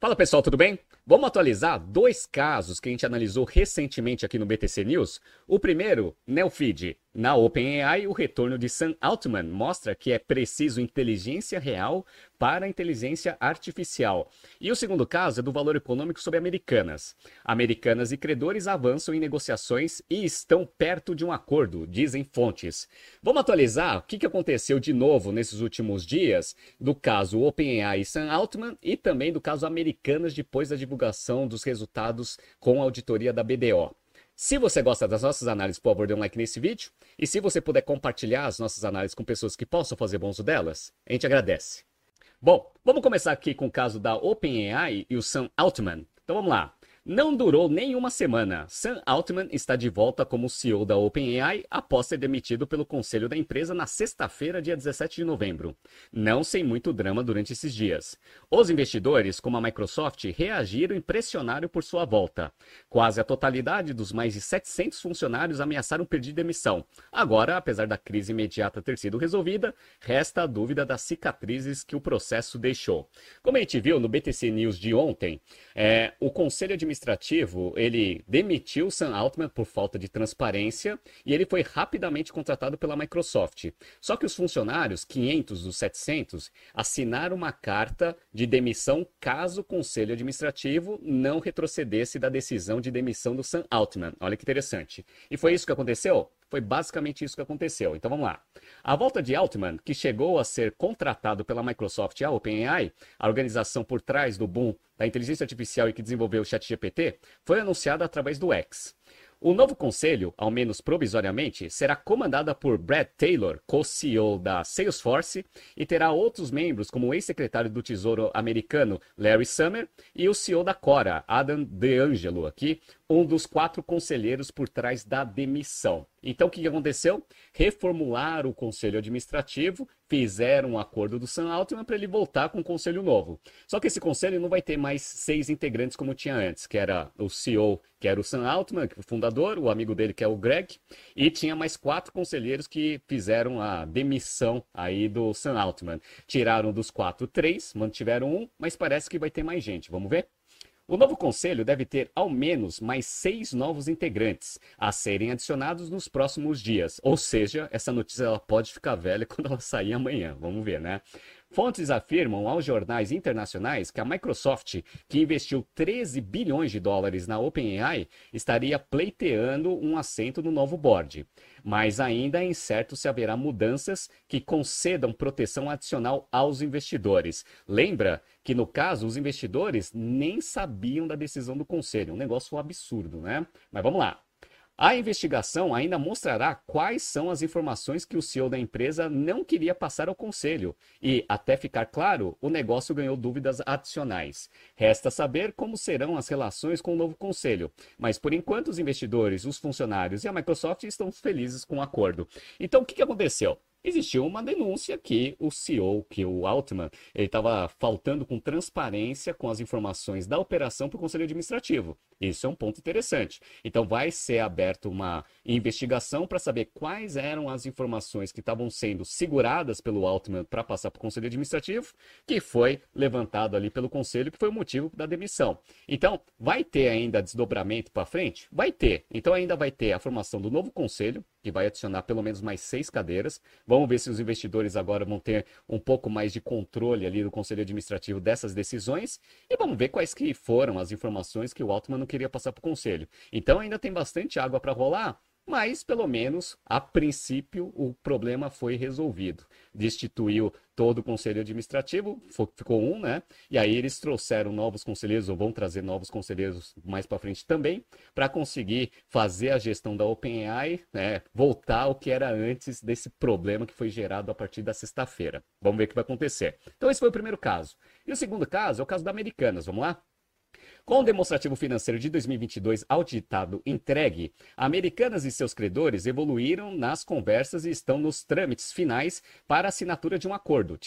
Fala pessoal, tudo bem? Vamos atualizar dois casos que a gente analisou recentemente aqui no BTC News. O primeiro, Nelfeed. Na OpenAI, o retorno de Sam Altman mostra que é preciso inteligência real para inteligência artificial. E o segundo caso é do valor econômico sobre Americanas. Americanas e credores avançam em negociações e estão perto de um acordo, dizem fontes. Vamos atualizar o que aconteceu de novo nesses últimos dias do caso OpenAI e Sam Altman e também do caso Americanas depois da divulgação dos resultados com a auditoria da BDO. Se você gosta das nossas análises, por favor, dê um like nesse vídeo. E se você puder compartilhar as nossas análises com pessoas que possam fazer bom uso delas, a gente agradece. Bom, vamos começar aqui com o caso da OpenAI e o Sam Altman. Então vamos lá. Não durou nem uma semana. Sam Altman está de volta como CEO da OpenAI após ser demitido pelo conselho da empresa na sexta-feira, dia 17 de novembro. Não sem muito drama durante esses dias. Os investidores, como a Microsoft, reagiram e pressionaram por sua volta. Quase a totalidade dos mais de 700 funcionários ameaçaram pedir demissão. Agora, apesar da crise imediata ter sido resolvida, resta a dúvida das cicatrizes que o processo deixou. Como a gente viu no BTC News de ontem, é, o conselho administrativo administrativo, ele demitiu Sam Altman por falta de transparência e ele foi rapidamente contratado pela Microsoft. Só que os funcionários, 500 dos 700, assinaram uma carta de demissão caso o conselho administrativo não retrocedesse da decisão de demissão do Sam Altman. Olha que interessante. E foi isso que aconteceu? Foi basicamente isso que aconteceu. Então vamos lá. A volta de Altman, que chegou a ser contratado pela Microsoft e a OpenAI, a organização por trás do boom da inteligência artificial e que desenvolveu o ChatGPT, foi anunciada através do X. O novo conselho, ao menos provisoriamente, será comandada por Brad Taylor, co-CEO da Salesforce, e terá outros membros como o ex-secretário do Tesouro americano Larry Summer e o CEO da Cora, Adam DeAngelo, aqui, um dos quatro conselheiros por trás da demissão. Então, o que aconteceu? Reformularam o conselho administrativo, fizeram um acordo do Sam Altman para ele voltar com um conselho novo. Só que esse conselho não vai ter mais seis integrantes como tinha antes, que era o CEO, que era o Sam Altman, é o fundador, o amigo dele, que é o Greg, e tinha mais quatro conselheiros que fizeram a demissão aí do Sam Altman. Tiraram dos quatro três, mantiveram um, mas parece que vai ter mais gente. Vamos ver? O novo conselho deve ter ao menos mais seis novos integrantes a serem adicionados nos próximos dias. Ou seja, essa notícia ela pode ficar velha quando ela sair amanhã. Vamos ver, né? Fontes afirmam aos jornais internacionais que a Microsoft, que investiu 13 bilhões de dólares na OpenAI, estaria pleiteando um assento no novo board. Mas ainda é incerto se haverá mudanças que concedam proteção adicional aos investidores. Lembra que, no caso, os investidores nem sabiam da decisão do conselho. Um negócio absurdo, né? Mas vamos lá. A investigação ainda mostrará quais são as informações que o CEO da empresa não queria passar ao conselho e, até ficar claro, o negócio ganhou dúvidas adicionais. Resta saber como serão as relações com o novo conselho, mas por enquanto os investidores, os funcionários e a Microsoft estão felizes com o acordo. Então, o que aconteceu? Existiu uma denúncia que o CEO, que o Altman, ele estava faltando com transparência com as informações da operação para o Conselho Administrativo. Isso é um ponto interessante. Então vai ser aberta uma investigação para saber quais eram as informações que estavam sendo seguradas pelo Altman para passar para o Conselho Administrativo, que foi levantado ali pelo Conselho, que foi o motivo da demissão. Então, vai ter ainda desdobramento para frente? Vai ter. Então ainda vai ter a formação do novo Conselho, que vai adicionar pelo menos mais seis cadeiras. Vamos ver se os investidores agora vão ter um pouco mais de controle ali do conselho administrativo dessas decisões e vamos ver quais que foram as informações que o Altman não queria passar para o conselho. Então ainda tem bastante água para rolar, mas pelo menos a princípio o problema foi resolvido. Destituiu todo o conselho administrativo, ficou um, né? E aí eles trouxeram novos conselheiros, ou vão trazer novos conselheiros mais para frente também, para conseguir fazer a gestão da OpenAI, né? Voltar ao que era antes desse problema que foi gerado a partir da sexta-feira. Vamos ver o que vai acontecer. Então esse foi o primeiro caso. E o segundo caso é o caso da Americanas, vamos lá? Com o demonstrativo financeiro de 2022 auditado entregue, Americanas e seus credores evoluíram nas conversas e estão nos trâmites finais para assinatura de um acordo,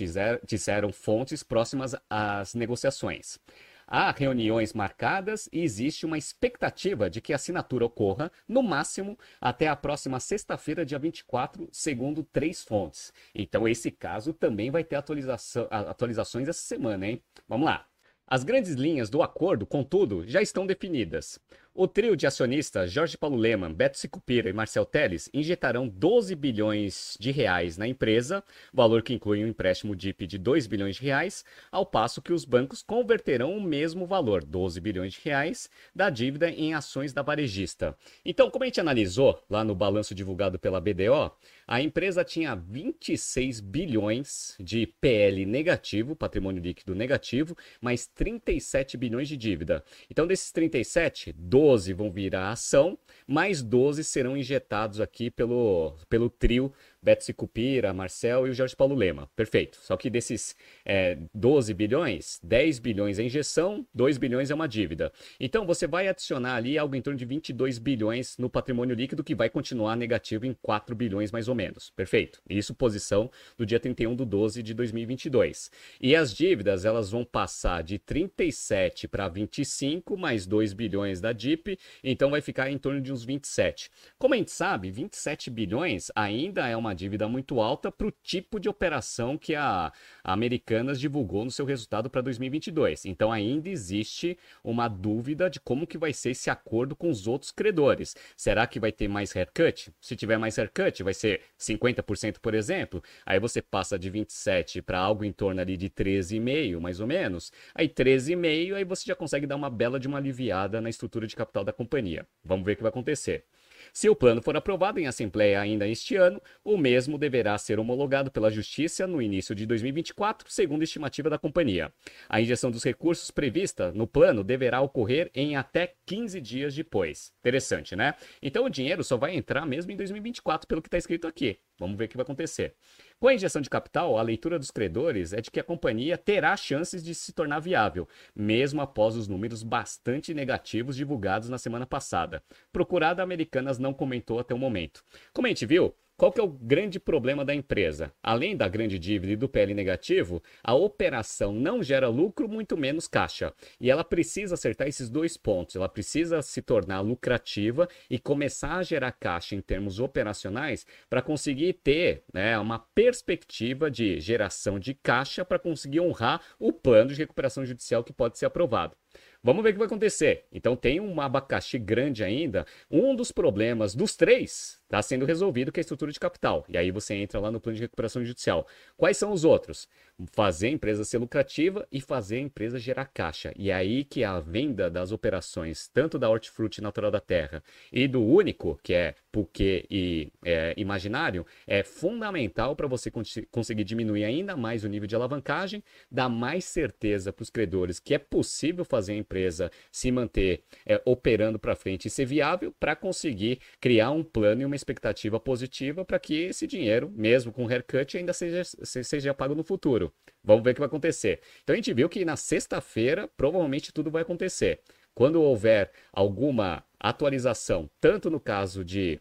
disseram fontes próximas às negociações. Há reuniões marcadas e existe uma expectativa de que a assinatura ocorra, no máximo, até a próxima sexta-feira, dia 24, segundo três fontes. Então, esse caso também vai ter atualização, atualizações essa semana, hein? Vamos lá. As grandes linhas do acordo, contudo, já estão definidas. O trio de acionistas Jorge Paulo Leman, Beto Sicupira e Marcel Teles injetarão 12 bilhões de reais na empresa, valor que inclui um empréstimo DIP de 2 bilhões de reais, ao passo que os bancos converterão o mesmo valor, 12 bilhões de reais, da dívida em ações da varejista. Então, como a gente analisou lá no balanço divulgado pela BDO, a empresa tinha 26 bilhões de PL negativo, patrimônio líquido negativo, mais 37 bilhões de dívida. Então, desses 37, 12 vão virar ação, mais 12 serão injetados aqui pelo, pelo trio Beto Sicupira, Marcel e o Jorge Paulo Lema. Perfeito. Só que desses é, 12 bilhões, 10 bilhões é injeção, 2 bilhões é uma dívida. Então você vai adicionar ali algo em torno de 22 bilhões no patrimônio líquido, que vai continuar negativo em 4 bilhões mais ou menos. Perfeito. Isso posição do dia 31 de 12 de 2022. E as dívidas, elas vão passar de 37 para 25, mais 2 bilhões da DIP, então vai ficar em torno de uns 27. Como a gente sabe, 27 bilhões ainda é uma uma dívida muito alta para o tipo de operação que a, Americanas divulgou no seu resultado para 2022. Então ainda existe uma dúvida de como que vai ser esse acordo com os outros credores. Será que vai ter mais haircut? Se tiver mais haircut, vai ser 50%, por exemplo. Aí você passa de 27 para algo em torno ali de 13,5, mais ou menos. Aí 13,5, aí você já consegue dar uma bela de uma aliviada na estrutura de capital da companhia. Vamos ver o que vai acontecer. Se o plano for aprovado em Assembleia ainda este ano, o mesmo deverá ser homologado pela Justiça no início de 2024, segundo a estimativa da companhia. A injeção dos recursos prevista no plano deverá ocorrer em até 15 dias depois. Interessante, né? Então o dinheiro só vai entrar mesmo em 2024, pelo que está escrito aqui. Vamos ver o que vai acontecer. Com a injeção de capital, a leitura dos credores é de que a companhia terá chances de se tornar viável, mesmo após os números bastante negativos divulgados na semana passada. Procurada Americanas não comentou até o momento. Como a gente viu, qual que é o grande problema da empresa? Além da grande dívida e do PL negativo, a operação não gera lucro, muito menos caixa. E ela precisa acertar esses dois pontos. Ela precisa se tornar lucrativa e começar a gerar caixa em termos operacionais para conseguir ter né, uma perspectiva de geração de caixa para conseguir honrar o plano de recuperação judicial que pode ser aprovado. Vamos ver o que vai acontecer. Então tem um abacaxi grande ainda. Um dos problemas dos três está sendo resolvido, que é a estrutura de capital. E aí você entra lá no plano de recuperação judicial. Quais são os outros? Fazer a empresa ser lucrativa e fazer a empresa gerar caixa. E é aí que a venda das operações, tanto da Hortifruti Natural da Terra e do Único, que é Puquê e é, Imaginário, é fundamental para você conseguir diminuir ainda mais o nível de alavancagem, dar mais certeza para os credores que é possível fazer a empresa se manter é, operando para frente e ser viável para conseguir criar um plano e uma expectativa positiva para que esse dinheiro, mesmo com haircut, ainda seja, seja pago no futuro. Vamos ver o que vai acontecer. Então a gente viu que na sexta-feira provavelmente tudo vai acontecer. Quando houver alguma atualização, tanto no caso de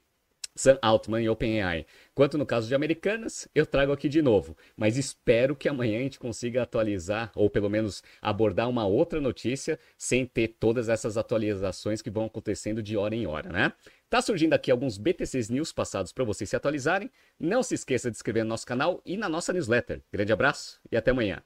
Sam Altman e OpenAI, quanto no caso de Americanas, eu trago aqui de novo. Mas espero que amanhã a gente consiga atualizar, ou pelo menos abordar uma outra notícia, sem ter todas essas atualizações que vão acontecendo de hora em hora, né? Tá surgindo aqui alguns BTCs News passados para vocês se atualizarem. Não se esqueça de inscrever no nosso canal e na nossa newsletter. Grande abraço e até amanhã.